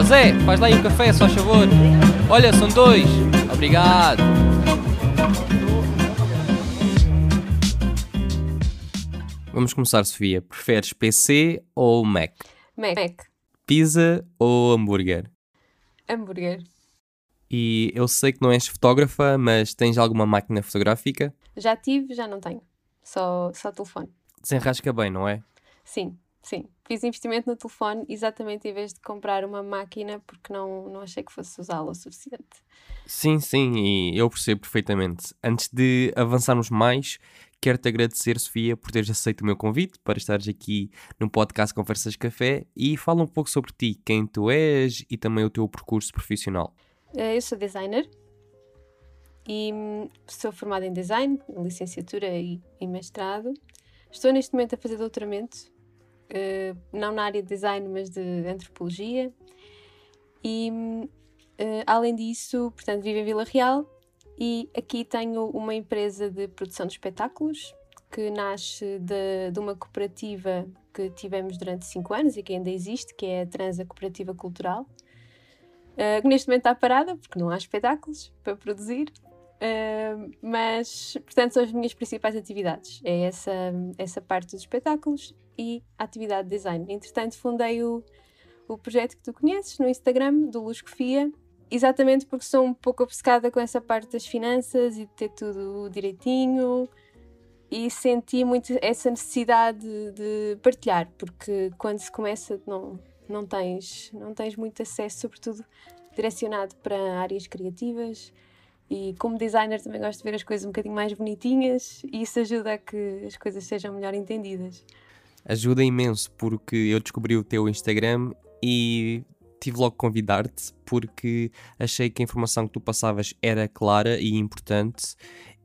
Ó Zé, faz lá aí um café, só favor. Olha, são dois. Obrigado. Vamos começar, Sofia. Preferes PC ou Mac? Mac. Mac. Pizza ou hambúrguer? Hambúrguer. E eu sei que não és fotógrafa, mas tens alguma máquina fotográfica? Já tive, já não tenho. Só, só telefone. Desenrasca bem, não é? Sim, sim. Fiz investimento no telefone exatamente em vez de comprar uma máquina porque não, não achei que fosse usá-la o suficiente. Sim, sim, e eu percebo perfeitamente. Antes de avançarmos mais, quero-te agradecer, Sofia, por teres aceito o meu convite para estares aqui no podcast Conversas Café e fala um pouco sobre ti, quem tu és e também o teu percurso profissional. Eh, eu sou designer e hum, sou formada em design, licenciatura e, e mestrado. Estou neste momento a fazer doutoramento, não na área de design, mas de antropologia. E uh, além disso, portanto, vivo em Vila Real e aqui tenho uma empresa de produção de espetáculos que nasce de, de uma cooperativa que tivemos durante cinco anos e que ainda existe, que é a Transa Cooperativa Cultural uh, neste momento está parada porque não há espetáculos para produzir. Mas, portanto, são as minhas principais atividades. É essa, essa parte dos espetáculos e a atividade de design. Entretanto, fundei o, o projeto que tu conheces no Instagram, do Luscofia, exatamente porque sou um pouco obcecada com essa parte das finanças e de ter tudo direitinho e senti muito essa necessidade de, de partilhar, porque quando se começa não, não tens, não tens muito acesso, sobretudo direcionado para áreas criativas. E como designer também gosto de ver as coisas um bocadinho mais bonitinhas e isso ajuda a que as coisas sejam melhor entendidas. Ajuda imenso porque eu descobri o teu Instagram e tive logo que convidar-te porque achei que a informação que tu passavas era clara e importante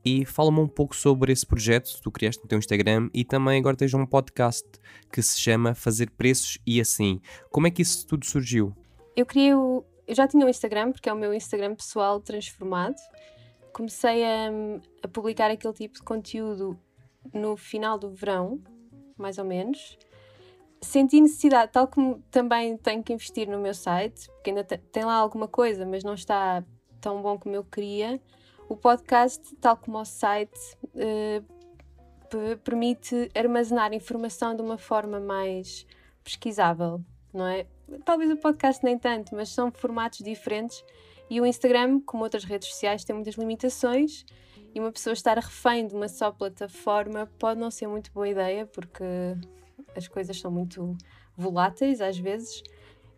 e fala-me um pouco sobre esse projeto que tu criaste no teu Instagram e também agora tens um podcast que se chama Fazer Preços e Assim. Como é que isso tudo surgiu? Eu criei o... Eu já tinha um Instagram, porque é o meu Instagram pessoal transformado. Comecei a, a publicar aquele tipo de conteúdo no final do verão, mais ou menos. Senti necessidade, tal como também tenho que investir no meu site, porque ainda tem lá alguma coisa, mas não está tão bom como eu queria o podcast, tal como o site, uh, permite armazenar informação de uma forma mais pesquisável, não é? Talvez o podcast nem tanto, mas são formatos diferentes. E o Instagram, como outras redes sociais, tem muitas limitações. E uma pessoa estar refém de uma só plataforma pode não ser muito boa ideia porque as coisas são muito voláteis às vezes.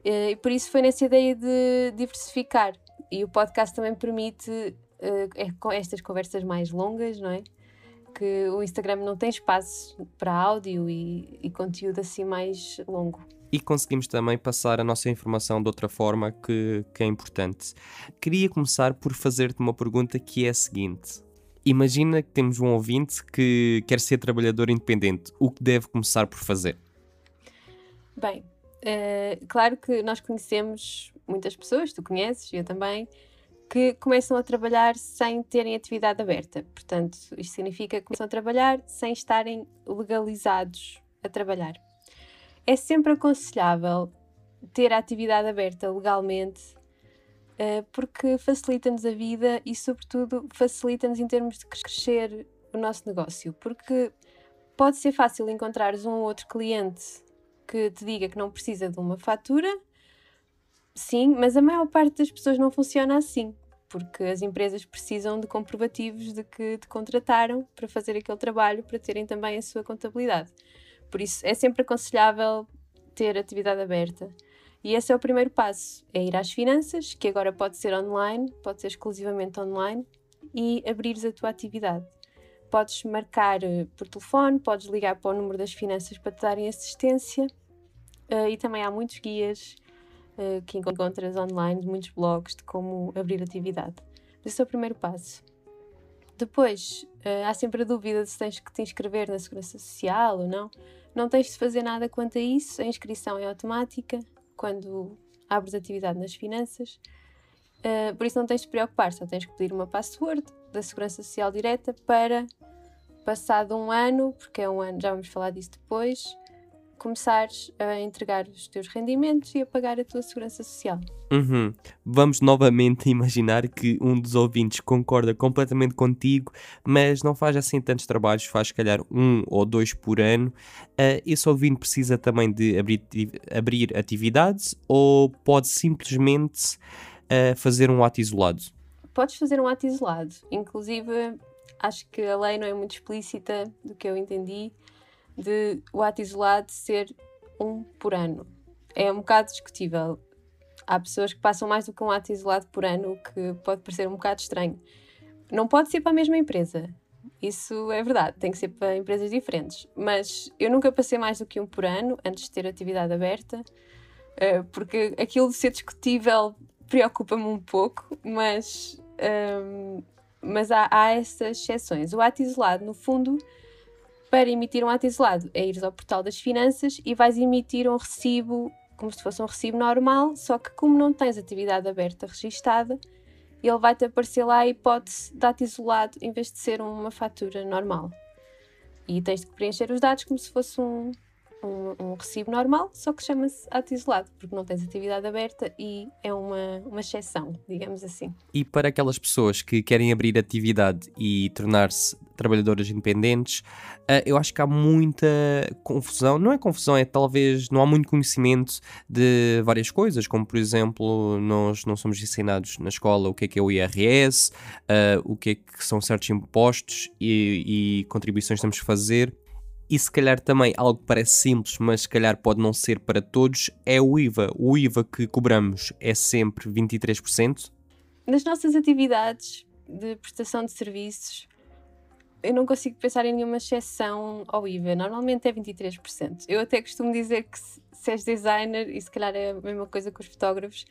Eh, e por isso foi nessa ideia de diversificar. E o podcast também permite uh, é estas conversas mais longas, não é? Que o Instagram não tem espaço para áudio e, e conteúdo assim mais longo e conseguimos também passar a nossa informação de outra forma que, que é importante. Queria começar por fazer-te uma pergunta que é a seguinte. Imagina que temos um ouvinte que quer ser trabalhador independente. O que deve começar por fazer? Bem, uh, claro que nós conhecemos muitas pessoas, tu conheces, eu também, que começam a trabalhar sem terem atividade aberta. Portanto, isto significa que começam a trabalhar sem estarem legalizados a trabalhar. É sempre aconselhável ter a atividade aberta legalmente, uh, porque facilita-nos a vida e, sobretudo, facilita-nos em termos de crescer o nosso negócio. Porque pode ser fácil encontrares um ou outro cliente que te diga que não precisa de uma fatura Sim, mas a maior parte das pessoas não funciona assim, porque as empresas precisam de comprovativos de que te contrataram para fazer aquele trabalho, para terem também a sua contabilidade. Por isso, é sempre aconselhável ter atividade aberta. E esse é o primeiro passo: é ir às finanças, que agora pode ser online, pode ser exclusivamente online, e abrires a tua atividade. Podes marcar eh, por telefone, podes ligar para o número das finanças para te darem assistência, uh, e também há muitos guias uh, que encontras online, muitos blogs de como abrir atividade. Esse é o primeiro passo. Depois, há sempre a dúvida de se tens que te inscrever na Segurança Social ou não. Não tens de fazer nada quanto a isso, a inscrição é automática quando abres atividade nas finanças. Uh, por isso não tens de preocupar, só tens que pedir uma password da Segurança Social direta para, passado um ano, porque é um ano, já vamos falar disso depois, começares a entregar os teus rendimentos e a pagar a tua segurança social. Uhum. Vamos novamente imaginar que um dos ouvintes concorda completamente contigo, mas não faz assim tantos trabalhos, faz se calhar um ou dois por ano. Uh, esse ouvinte precisa também de abrir, abrir atividades ou pode simplesmente uh, fazer um ato isolado? Podes fazer um ato isolado. Inclusive, acho que a lei não é muito explícita do que eu entendi de o ato isolado ser um por ano. É um bocado discutível. Há pessoas que passam mais do que um ato isolado por ano, o que pode parecer um bocado estranho. Não pode ser para a mesma empresa. Isso é verdade, tem que ser para empresas diferentes. Mas eu nunca passei mais do que um por ano antes de ter atividade aberta, eh, porque aquilo de ser discutível preocupa-me um pouco, mas, ehm, mas há, há essas exceções. O ato isolado, no fundo, para emitir um ato isolado é ir ao portal das finanças e vais emitir um recibo como se fosse um recibo normal, só que como não tens atividade aberta registada, ele vai-te aparecer lá a hipótese de ato isolado em vez de ser uma fatura normal. E tens de preencher os dados como se fosse um, um, um recibo normal, só que chama-se ato isolado, porque não tens atividade aberta e é uma, uma exceção, digamos assim. E para aquelas pessoas que querem abrir atividade e tornar-se trabalhadoras independentes, uh, eu acho que há muita confusão, não é confusão, é talvez não há muito conhecimento de várias coisas, como por exemplo, nós não somos ensinados na escola o que é que é o IRS, uh, o que é que são certos impostos e, e contribuições que temos que fazer. E se calhar também algo que parece simples, mas se calhar pode não ser para todos, é o IVA. O IVA que cobramos é sempre 23%. Nas nossas atividades de prestação de serviços, eu não consigo pensar em nenhuma exceção ao IVA. Normalmente é 23%. Eu até costumo dizer que se és designer, e se calhar é a mesma coisa com os fotógrafos,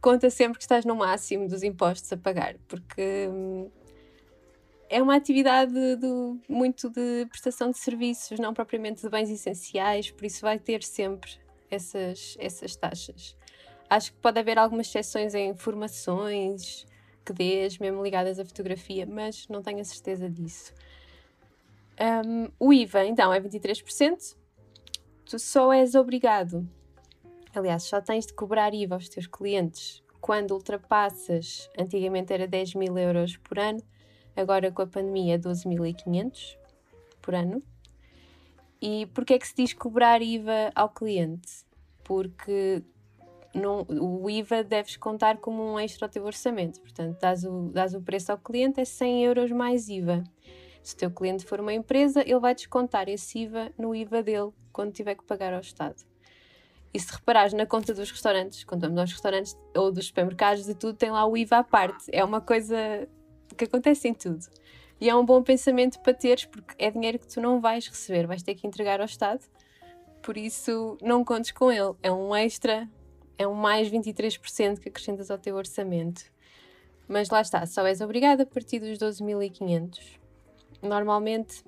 conta sempre que estás no máximo dos impostos a pagar, porque hum, é uma atividade de, muito de prestação de serviços, não propriamente de bens essenciais, por isso vai ter sempre essas, essas taxas. Acho que pode haver algumas exceções em formações que dês, mesmo ligadas à fotografia, mas não tenho a certeza disso. Um, o IVA, então, é 23%. Tu só és obrigado, aliás, só tens de cobrar IVA aos teus clientes quando ultrapassas, antigamente era 10 mil euros por ano, agora com a pandemia 12.500 por ano. E porquê é que se diz cobrar IVA ao cliente? Porque não, o IVA deves contar como um extra ao teu orçamento. Portanto, dás o, dás o preço ao cliente, é 100 euros mais IVA. Se o teu cliente for uma empresa, ele vai descontar esse IVA no IVA dele quando tiver que pagar ao Estado. E se reparares na conta dos restaurantes, contamos aos restaurantes ou dos supermercados, de tudo, tem lá o IVA à parte. É uma coisa que acontece em tudo. E é um bom pensamento para teres, porque é dinheiro que tu não vais receber, vais ter que entregar ao Estado. Por isso, não contes com ele. É um extra, é um mais 23% que acrescentas ao teu orçamento. Mas lá está, só és obrigado a partir dos 12.500. Normalmente,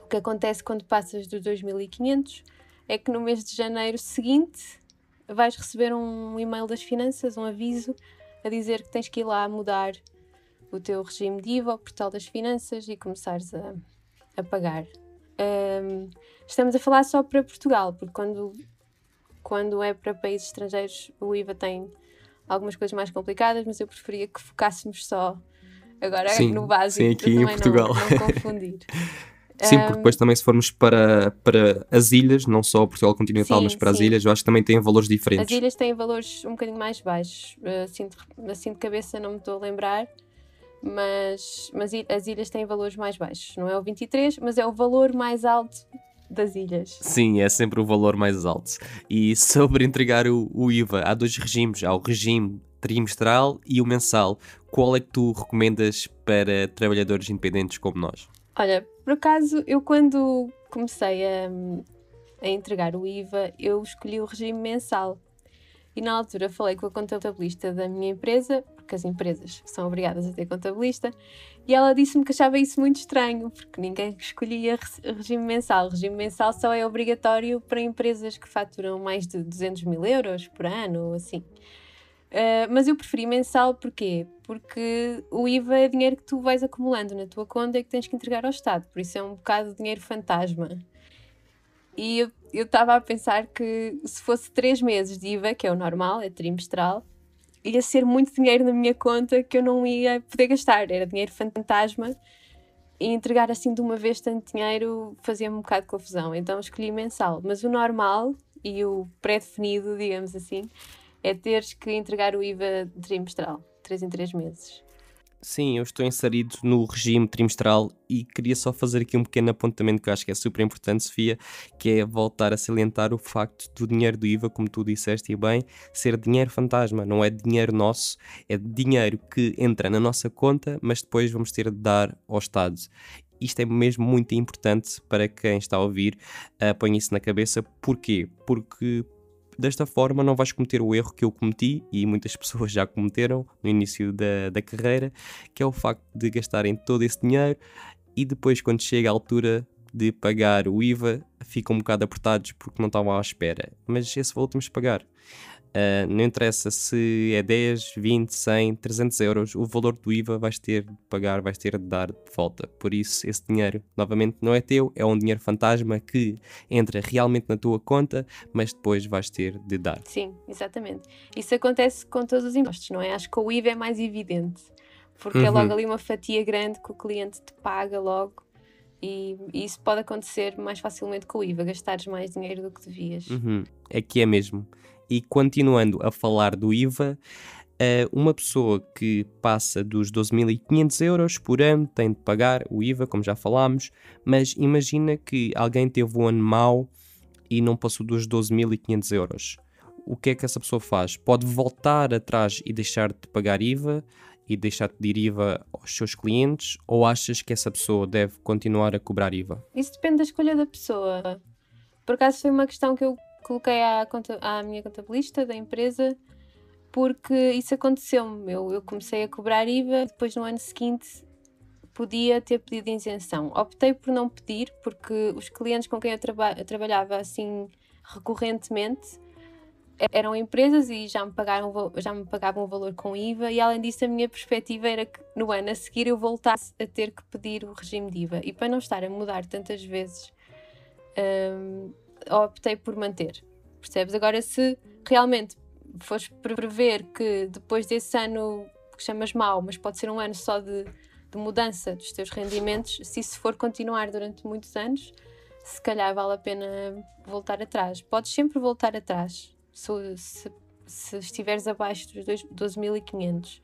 o que acontece quando passas dos 2.500 é que no mês de janeiro seguinte vais receber um e-mail das finanças, um aviso, a dizer que tens que ir lá mudar o teu regime de IVA, o portal das finanças e começares a, a pagar. Um, estamos a falar só para Portugal, porque quando, quando é para países estrangeiros o IVA tem algumas coisas mais complicadas, mas eu preferia que focássemos só agora sim, no básico, sim, aqui em Portugal. Não, não confundir. Sim, porque depois também se formos para, para as ilhas, não só Portugal continental, sim, mas para sim. as ilhas, eu acho que também têm valores diferentes. As ilhas têm valores um bocadinho mais baixos. Assim de, assim de cabeça não me estou a lembrar, mas, mas as ilhas têm valores mais baixos. Não é o 23, mas é o valor mais alto das ilhas. Sim, é sempre o valor mais alto. E sobre entregar o, o IVA, há dois regimes: há o regime trimestral e o mensal. Qual é que tu recomendas para trabalhadores independentes como nós? Olha, por acaso, eu quando comecei a, a entregar o IVA, eu escolhi o regime mensal. E na altura falei com a contabilista da minha empresa, porque as empresas são obrigadas a ter contabilista, e ela disse-me que achava isso muito estranho, porque ninguém escolhia regime mensal. O regime mensal só é obrigatório para empresas que faturam mais de 200 mil euros por ano, ou assim. Uh, mas eu preferi mensal porquê? Porque o IVA é dinheiro que tu vais acumulando na tua conta e que tens que entregar ao Estado, por isso é um bocado de dinheiro fantasma. E eu estava a pensar que se fosse três meses de IVA, que é o normal, é trimestral, ia ser muito dinheiro na minha conta que eu não ia poder gastar. Era dinheiro fantasma e entregar assim de uma vez tanto dinheiro fazia-me um bocado de confusão. Então escolhi mensal. Mas o normal e o pré-definido, digamos assim, é teres que entregar o IVA trimestral, 3 em 3 meses. Sim, eu estou inserido no regime trimestral e queria só fazer aqui um pequeno apontamento que eu acho que é super importante, Sofia, que é voltar a salientar o facto do dinheiro do IVA, como tu disseste e bem, ser dinheiro fantasma, não é dinheiro nosso, é dinheiro que entra na nossa conta, mas depois vamos ter de dar ao Estado isto é mesmo muito importante para quem está a ouvir, uh, põe isso na cabeça. Porquê? Porque Desta forma, não vais cometer o erro que eu cometi e muitas pessoas já cometeram no início da, da carreira, que é o facto de gastarem todo esse dinheiro e depois, quando chega a altura de pagar o IVA, ficam um bocado apertados porque não estavam à espera. Mas esse valor temos de pagar. Uh, não interessa se é 10, 20, 100, 300 euros, o valor do IVA vais ter de pagar, vais ter de dar de volta. Por isso, esse dinheiro, novamente, não é teu, é um dinheiro fantasma que entra realmente na tua conta, mas depois vais ter de dar. Sim, exatamente. Isso acontece com todos os impostos, não é? Acho que o IVA é mais evidente, porque uhum. é logo uhum. ali uma fatia grande que o cliente te paga logo. E, isso pode acontecer mais facilmente com o IVA, gastares mais dinheiro do que devias. Uhum. É que é mesmo. E continuando a falar do IVA, eh, uma pessoa que passa dos 12.500 euros por ano tem de pagar o IVA, como já falámos, mas imagina que alguém teve um ano mau e não passou dos 12.500 euros. O que é que essa pessoa faz? Pode voltar atrás e deixar de pagar IVA e deixar de pedir IVA aos seus clientes ou achas que essa pessoa deve continuar a cobrar IVA? Isso depende da escolha da pessoa. Por acaso foi uma questão que eu coloquei à, à minha contabilista da empresa porque isso aconteceu-me. Eu, eu comecei a cobrar IVA, depois no ano seguinte podia ter pedido isenção. Optei por não pedir, porque os clientes com quem eu, traba eu trabalhava assim recorrentemente eram empresas e já me, pagaram, já me pagavam o valor com IVA, e além disso, a minha perspectiva era que no ano a seguir eu voltasse a ter que pedir o regime de IVA. E para não estar a mudar tantas vezes hum, optei por manter. Percebes? Agora, se realmente fores prever que depois desse ano que chamas mau, mas pode ser um ano só de, de mudança dos teus rendimentos, se isso for continuar durante muitos anos, se calhar vale a pena voltar atrás. Podes sempre voltar atrás se, se, se estiveres abaixo dos 12.500.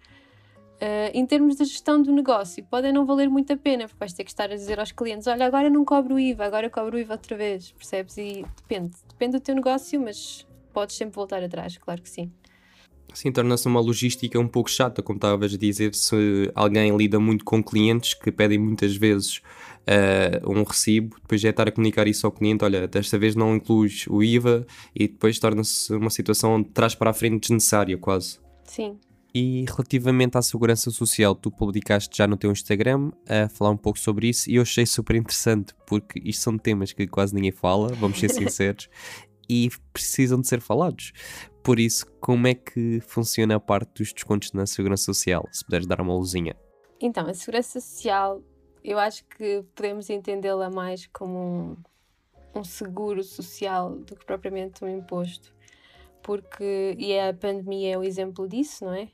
Uh, em termos de gestão do negócio, podem não valer muito a pena, porque vais ter que estar a dizer aos clientes: olha, agora não cobro o IVA, agora cobro o IVA outra vez, percebes? E depende, depende do teu negócio, mas podes sempre voltar atrás, claro que sim. Sim, torna-se uma logística um pouco chata, como estavas a dizer, se alguém lida muito com clientes que pedem muitas vezes uh, um recibo, depois é estar a comunicar isso ao cliente, olha, desta vez não incluis o IVA e depois torna-se uma situação de trás para a frente desnecessária quase. Sim, e relativamente à segurança social, tu publicaste já no teu Instagram a falar um pouco sobre isso e eu achei super interessante porque isto são temas que quase ninguém fala, vamos ser sinceros, e precisam de ser falados. Por isso, como é que funciona a parte dos descontos na segurança social? Se puderes dar uma luzinha. Então, a segurança social, eu acho que podemos entendê-la mais como um, um seguro social do que propriamente um imposto porque e a pandemia é o exemplo disso, não é?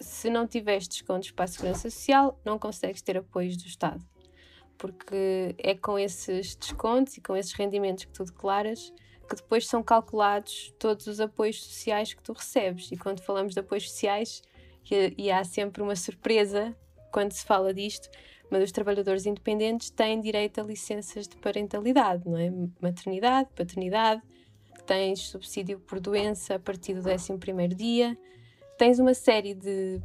Se não tiveres descontos para a Segurança Social, não consegues ter apoios do Estado. Porque é com esses descontos e com esses rendimentos que tu declaras que depois são calculados todos os apoios sociais que tu recebes. E quando falamos de apoios sociais, e, e há sempre uma surpresa quando se fala disto, mas os trabalhadores independentes têm direito a licenças de parentalidade, não é? Maternidade, paternidade, tens subsídio por doença a partir do 11º dia, tens uma série de,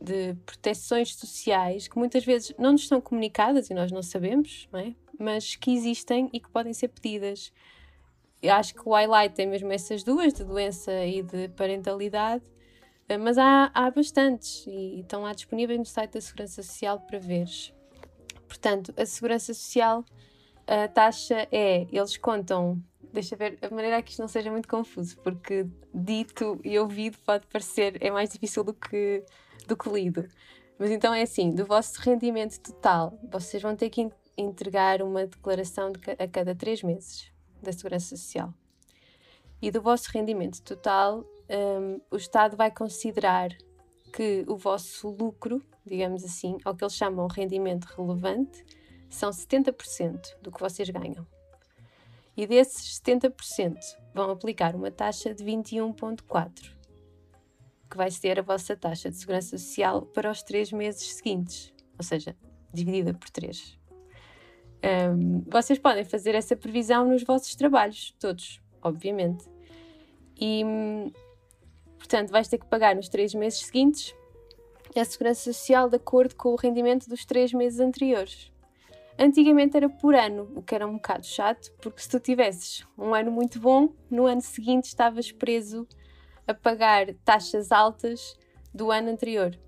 de proteções sociais que muitas vezes não nos são comunicadas e nós não sabemos, não é? mas que existem e que podem ser pedidas. Eu acho que o highlight tem mesmo essas duas, de doença e de parentalidade, eh, mas há, há bastantes e estão lá disponíveis no site da Segurança Social para veres. Portanto, a Segurança Social, a taxa é, eles contam deixa ver, a maneira que isto não seja muito confuso, porque dito e ouvido pode parecer, é mais difícil do que, do que lido. Mas então é assim, do vosso rendimento total, vocês vão ter que entregar uma declaração de, a cada três meses. da Segurança Social. E do vosso rendimento total, um, o Estado vai considerar que o vosso lucro, digamos assim, ou que eles chamam rendimento relevante, são 70% do que vocês ganham. E desses 70% vão aplicar uma taxa de 21,4%, que vai ser a vossa taxa de segurança social para os três meses seguintes, ou seja, dividida por 3. Um, vocês podem fazer essa previsão nos vossos trabalhos, todos, obviamente. E, portanto, vais ter que pagar nos três meses seguintes a segurança social de acordo com o rendimento dos três meses anteriores. Antigamente era por ano, o que era um bocado chato, porque se tu tivesses um ano muito bom, no ano seguinte estavas preso a pagar taxas altas do ano anterior.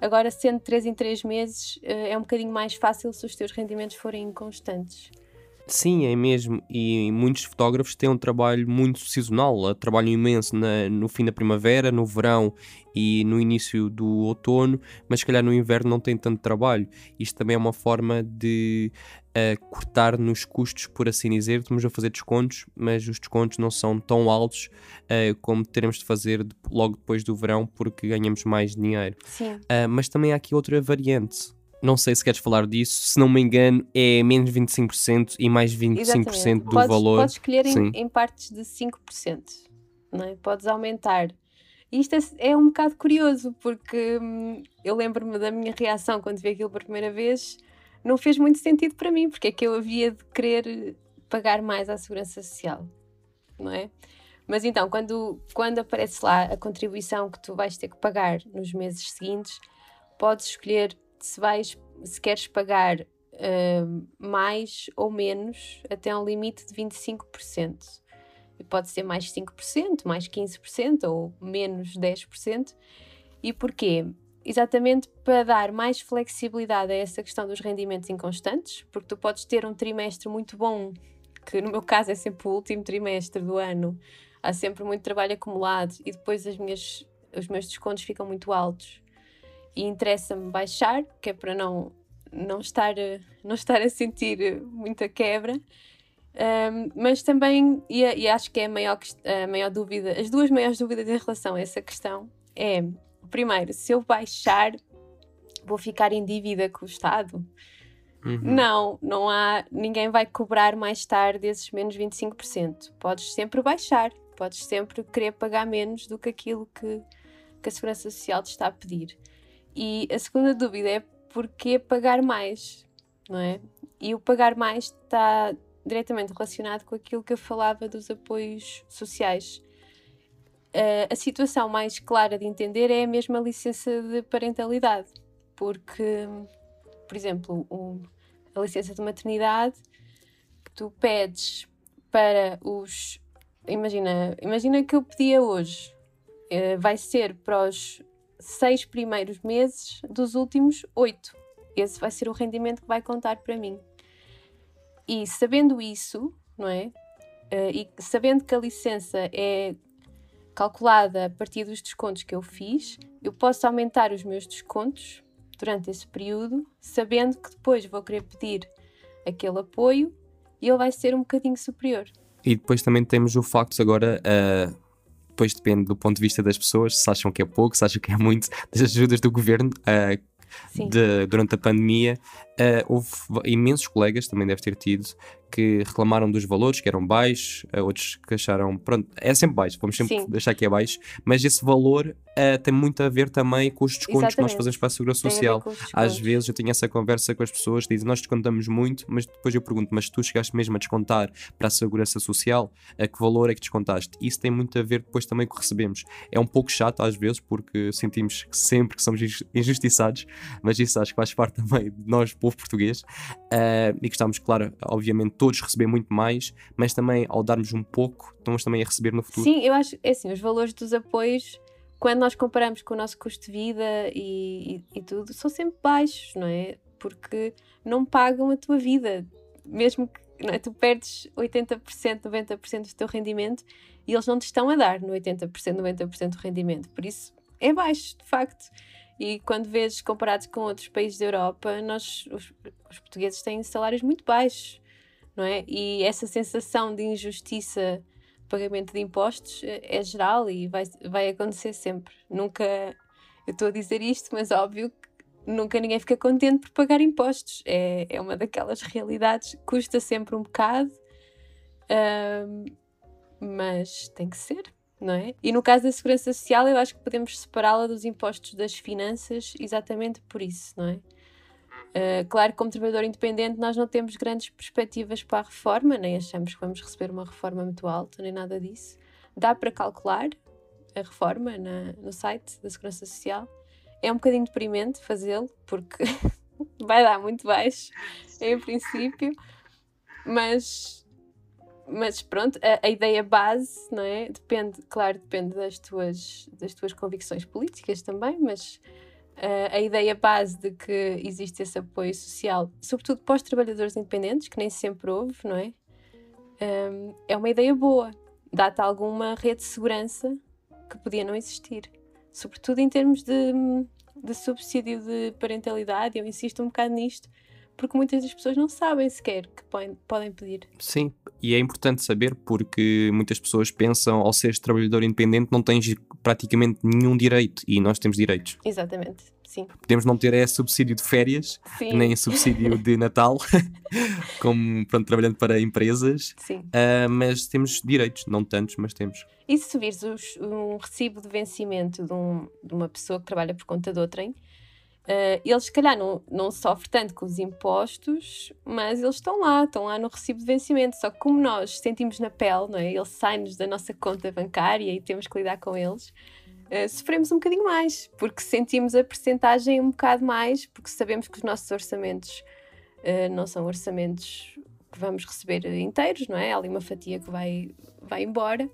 Agora, sendo 3 em 3 meses, eh, é um bocadinho mais fácil se os teus rendimentos forem inconstantes. Sim, é mesmo. E muitos fotógrafos têm um trabalho muito sazonal. Trabalham imenso na, no fim da primavera, no verão e no início do outono, mas se calhar no inverno não tem tanto trabalho. Isto também é uma forma de uh, cortar nos custos, por assim dizer. Estamos a fazer descontos, mas os descontos não são tão altos uh, como teremos de fazer de, logo depois do verão, porque ganhamos mais dinheiro. Sim. Uh, mas também há aqui outra variante não sei se queres falar disso, se não me engano, é menos 25% e mais 25% Exatamente. do podes, valor. Podes escolher em, em, partes de 5%, não é? podes aumentar. E isto é, é um bocado curioso, porque hum, eu lembro-me da minha reação quando vi aquilo pela primeira vez, não fez muito sentido para mim, porque é que eu havia de querer pagar mais à Segurança Social, não é? Mas então, quando, quando aparece lá a contribuição que tu vais ter que pagar nos meses seguintes, podes escolher se vais, se queres pagar uh, mais ou menos até um limite de 25%. E pode ser mais 5%, mais 15% ou menos 10%. E porquê? Exatamente para dar mais flexibilidade a essa questão dos rendimentos inconstantes, porque tu podes ter um trimestre muito bom, que no meu caso é sempre o último trimestre do ano, há sempre muito trabalho acumulado e depois as minhas, os meus descontos ficam muito altos e interessa-me baixar, que é para não, não, estar, não estar a sentir muita quebra. Um, mas também, e, e, acho que é a maior, a maior dúvida, as duas maiores dúvidas em relação a essa questão é, primeiro, se eu baixar, vou ficar em dívida com o Estado? Uhum. Não, não há, ninguém vai cobrar mais tarde esses menos 25%. Podes sempre baixar, podes sempre querer pagar menos do que aquilo que, que a Segurança Social te está a pedir. E a segunda dúvida é porquê pagar mais, não é? E o pagar mais está diretamente relacionado com aquilo que eu falava dos apoios sociais. Uh, a situação mais clara de entender é a mesma licença de parentalidade, porque, por exemplo, a licença de maternidade, tu pedes para os. Imagina, imagina que eu pedia hoje, uh, vai ser para os seis primeiros meses dos últimos oito. Esse vai ser o rendimento que vai contar para mim. E sabendo isso, não é? Uh, e sabendo que a licença é calculada a partir dos descontos que eu fiz, eu posso aumentar os meus descontos durante esse período, sabendo que depois vou querer pedir aquele apoio e ele vai ser um bocadinho superior. E depois também temos o facto agora, uh, depois depende do ponto de vista das pessoas, se acham que é pouco, se acham que é muito, das ajudas do governo. Uh, de, durante a pandemia, uh, houve imensos colegas, também deve ter tido, que reclamaram dos valores, que eram baixos, outros que acharam, pronto, é sempre baixo, vamos sempre Sim. achar que é baixo, mas esse valor uh, tem muito a ver também com os descontos Exatamente. que nós fazemos para a Segurança Social. Às vezes eu tenho essa conversa com as pessoas que dizem, nós descontamos muito, mas depois eu pergunto, mas tu chegaste mesmo a descontar para a Segurança Social, a que valor é que descontaste? Isso tem muito a ver depois também com o que recebemos. É um pouco chato às vezes, porque sentimos sempre que somos injustiçados, mas isso acho que faz parte também de nós, povo português, uh, e que estamos, claro, obviamente, todos receber muito mais, mas também ao darmos um pouco, estamos também a receber no futuro. Sim, eu acho, é assim, os valores dos apoios, quando nós comparamos com o nosso custo de vida e, e, e tudo, são sempre baixos, não é? Porque não pagam a tua vida, mesmo que é? tu perdes 80%, 90% do teu rendimento e eles não te estão a dar no 80%, 90% do rendimento. Por isso é baixo, de facto. E quando vês comparados com outros países da Europa, nós, os, os portugueses têm salários muito baixos não é? E essa sensação de injustiça pagamento de impostos é geral e vai, vai acontecer sempre. Nunca, eu estou a dizer isto, mas óbvio que nunca ninguém fica contente por pagar impostos. É, é uma daquelas realidades, custa sempre um bocado, mas tem que ser. Não é? E no caso da segurança social, eu acho que podemos separá-la dos impostos das finanças exatamente por isso, não é? Uh, claro que, como trabalhador independente, nós não temos grandes perspectivas para a reforma, nem achamos que vamos receber uma reforma muito alta, nem nada disso. Dá para calcular a reforma na, no site da Segurança Social. É um bocadinho deprimente fazê-lo, porque vai dar muito baixo, em princípio, mas, mas pronto, a, a, ideia base, não é? Depende, claro, depende das tuas, das tuas convicções políticas também, mas a ideia base de que existe esse apoio social, sobretudo para os trabalhadores independentes, que nem sempre houve, não é? É uma ideia boa. Dá-te alguma rede de segurança que podia não existir. Sobretudo em termos de, de subsídio de parentalidade, eu insisto um bocado nisto, porque muitas das pessoas não sabem sequer que podem pedir. Sim, e é importante saber porque muitas pessoas pensam ao seres trabalhador independente não tens praticamente nenhum direito e nós temos direitos. Exatamente. Sim. Podemos não ter é subsídio de férias, Sim. nem subsídio de Natal, como pronto, trabalhando para empresas, uh, mas temos direitos, não tantos, mas temos. E se vires um recibo de vencimento de, um, de uma pessoa que trabalha por conta de outrem, Uh, eles, se calhar, não, não sofrem tanto com os impostos, mas eles estão lá, estão lá no recibo de vencimento. Só que, como nós sentimos na pele, não é? eles saem-nos da nossa conta bancária e temos que lidar com eles, uh, sofremos um bocadinho mais, porque sentimos a percentagem um bocado mais, porque sabemos que os nossos orçamentos uh, não são orçamentos que vamos receber inteiros, não é? Há ali uma fatia que vai, vai embora.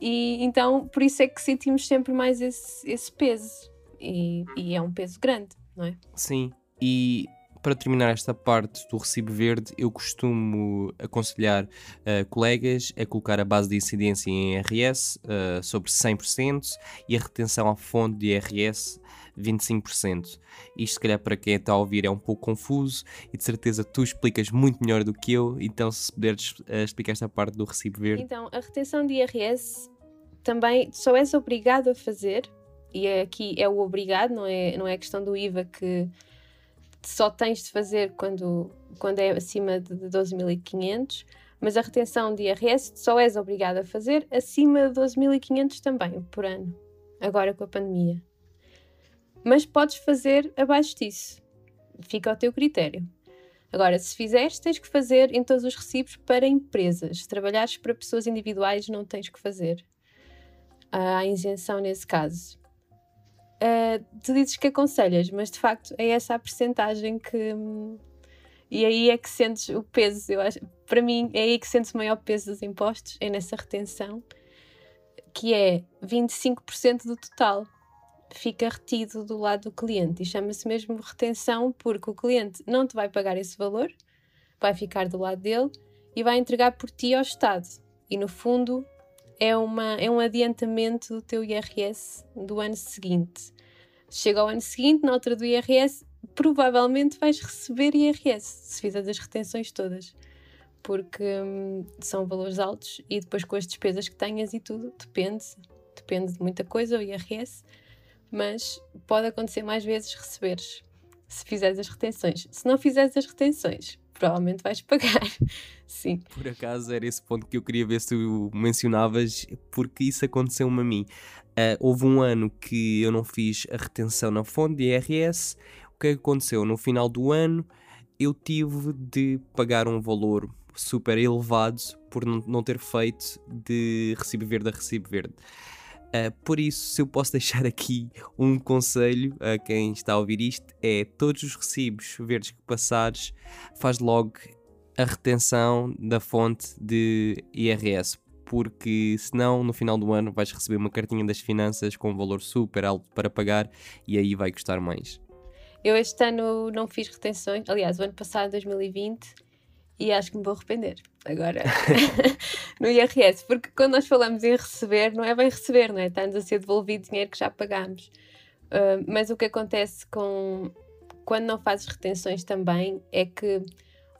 E então, por isso é que sentimos sempre mais esse, esse peso e, e é um peso grande, não é? Sim, e para terminar esta parte do recibo verde, eu costumo aconselhar uh, colegas a colocar a base de incidência em IRS uh, sobre 100% e a retenção à fonte de IRS 25%. Isto, se calhar, para quem está a ouvir é um pouco confuso e de certeza tu explicas muito melhor do que eu, então se puderes uh, explicar esta parte do recibo verde. Então, a retenção de IRS também só és obrigado a fazer e é aqui é o obrigado, não é, não é a questão do IVA que só tens de fazer quando, quando é acima de 12.500, mas a retenção de IRS só és obrigado a fazer acima de 12.500 também por ano, agora com a pandemia. Mas podes fazer abaixo disso, fica ao teu critério. Agora, se fizeres, tens que fazer em todos os recibos para empresas. Se trabalhares para pessoas individuais, não tens que fazer. Há isenção nesse caso uh, tu dizes que aconselhas, mas de facto é essa a percentagem que. E aí é que sentes o peso, eu acho. Para mim, é aí que sentes o maior peso dos impostos, é nessa retenção, que é 25% do total. Fica retido do lado do cliente e chama-se mesmo retenção porque o cliente não te vai pagar esse valor, vai ficar do lado dele e vai entregar por ti ao Estado. E no fundo, é, uma, é um adiantamento do teu IRS do ano seguinte. Chega ao ano seguinte, na altura do IRS, provavelmente vais receber IRS, se fizeres as retenções todas. Porque hum, são valores altos e depois com as despesas que tenhas e tudo, depende, depende de muita coisa, o IRS, mas pode acontecer mais vezes receberes se fizeres as retenções. Se não fizeres as retenções, provavelmente vais pagar. Sim. Por acaso era esse ponto que eu queria ver se tu mencionavas, porque isso aconteceu-me a mim. Uh, houve um ano que eu não fiz a retenção na fonte de IRS. O que aconteceu? No final do ano eu tive de pagar um valor super elevado por não ter feito de recibo verde a recibo verde. Uh, por isso, se eu posso deixar aqui um conselho a quem está a ouvir isto, é todos os recibos verdes que passares, faz logo a retenção da fonte de IRS, porque senão no final do ano vais receber uma cartinha das finanças com um valor super alto para pagar e aí vai custar mais. Eu este ano não fiz retenções, aliás, o ano passado, 2020, e acho que me vou arrepender agora no IRS, porque quando nós falamos em receber, não é bem receber, não é? Está-nos a ser devolvido dinheiro que já pagámos. Uh, mas o que acontece com quando não fazes retenções também é que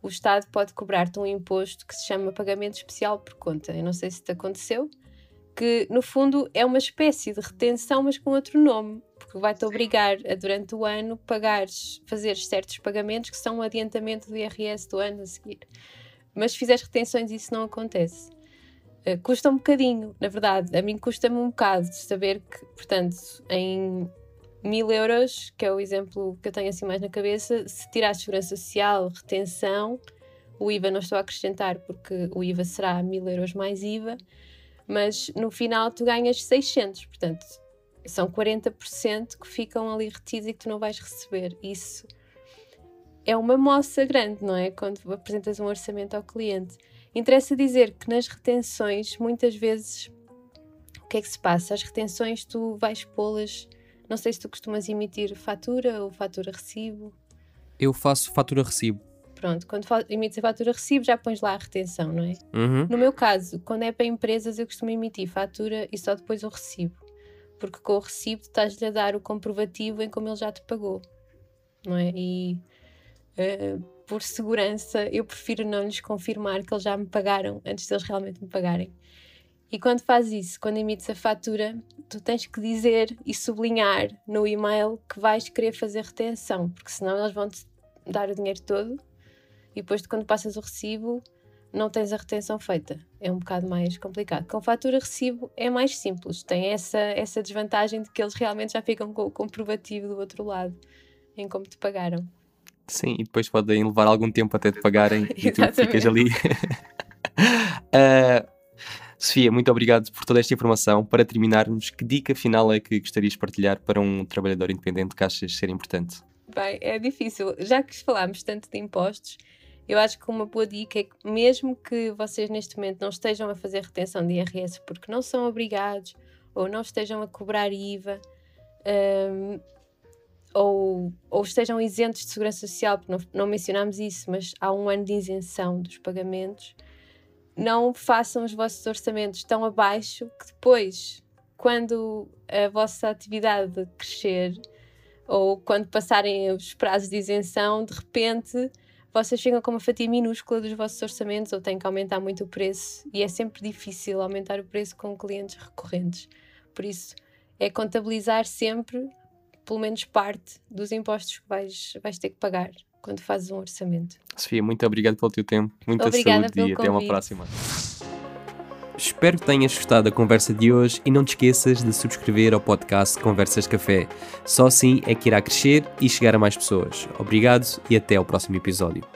o Estado pode cobrar-te um imposto que se chama pagamento especial por conta. Eu não sei se te aconteceu, que no fundo é uma espécie de retenção, mas com outro nome, porque vai-te obrigar a durante o ano pagares, fazer certos pagamentos que são um adiantamento do IRS do ano a seguir. Mas se fizeres retenções, isso não acontece. Uh, custa um bocadinho, na verdade. A mim custa-me um bocado de saber que, portanto, em mil euros, que é o exemplo que eu tenho assim mais na cabeça, se tirar segurança social, retenção, o IVA não estou a acrescentar porque o IVA será mil euros mais IVA, mas no final tu ganhas 600, portanto são 40% que ficam ali retidos e que tu não vais receber. Isso é uma moça grande, não é? Quando apresentas um orçamento ao cliente. Interessa dizer que nas retenções, muitas vezes, o que é que se passa? As retenções tu vais pô-las não sei se tu costumas emitir fatura ou fatura-recibo. Eu faço fatura-recibo. Pronto, quando emites a fatura-recibo já pões lá a retenção, não é? Uhum. No meu caso, quando é para empresas, eu costumo emitir fatura e só depois o recibo. Porque com o recibo estás-lhe a dar o comprovativo em como ele já te pagou, não é? E uh, por segurança, eu prefiro não lhes confirmar que eles já me pagaram antes de eles realmente me pagarem. E quando fazes isso, quando emites a fatura, tu tens que dizer e sublinhar no e-mail que vais querer fazer retenção, porque senão eles vão-te dar o dinheiro todo e depois de quando passas o recibo não tens a retenção feita. É um bocado mais complicado. Com fatura recibo é mais simples, tem essa, essa desvantagem de que eles realmente já ficam com o comprovativo do outro lado em como te pagaram. Sim, e depois podem levar algum tempo até te pagarem e tu ficas ali. uh, Sofia, muito obrigado por toda esta informação. Para terminarmos, que dica final é que gostarias de partilhar para um trabalhador independente que achas ser importante? Bem, é difícil. Já que falámos tanto de impostos, eu acho que uma boa dica é que, mesmo que vocês neste momento não estejam a fazer retenção de IRS porque não são obrigados ou não estejam a cobrar IVA, um, ou, ou, estejam isentos de segurança social, porque não, não mencionámos isso, mas há um ano de isenção dos pagamentos não façam os vossos orçamentos tão abaixo que depois, quando a vossa atividade crescer ou quando passarem os prazos de isenção, de repente vocês ficam com uma fatia minúscula dos vossos orçamentos ou têm que aumentar muito o preço e é sempre difícil aumentar o preço com clientes recorrentes. Por isso, é contabilizar sempre pelo menos parte dos impostos que vais, vais ter que pagar quando fazes um orçamento. Sofia, muito obrigado pelo teu tempo, muita Obrigada saúde e até uma próxima. Espero que tenhas gostado da conversa de hoje e não te esqueças de subscrever ao podcast Conversas Café. Só assim é que irá crescer e chegar a mais pessoas. Obrigado e até ao próximo episódio.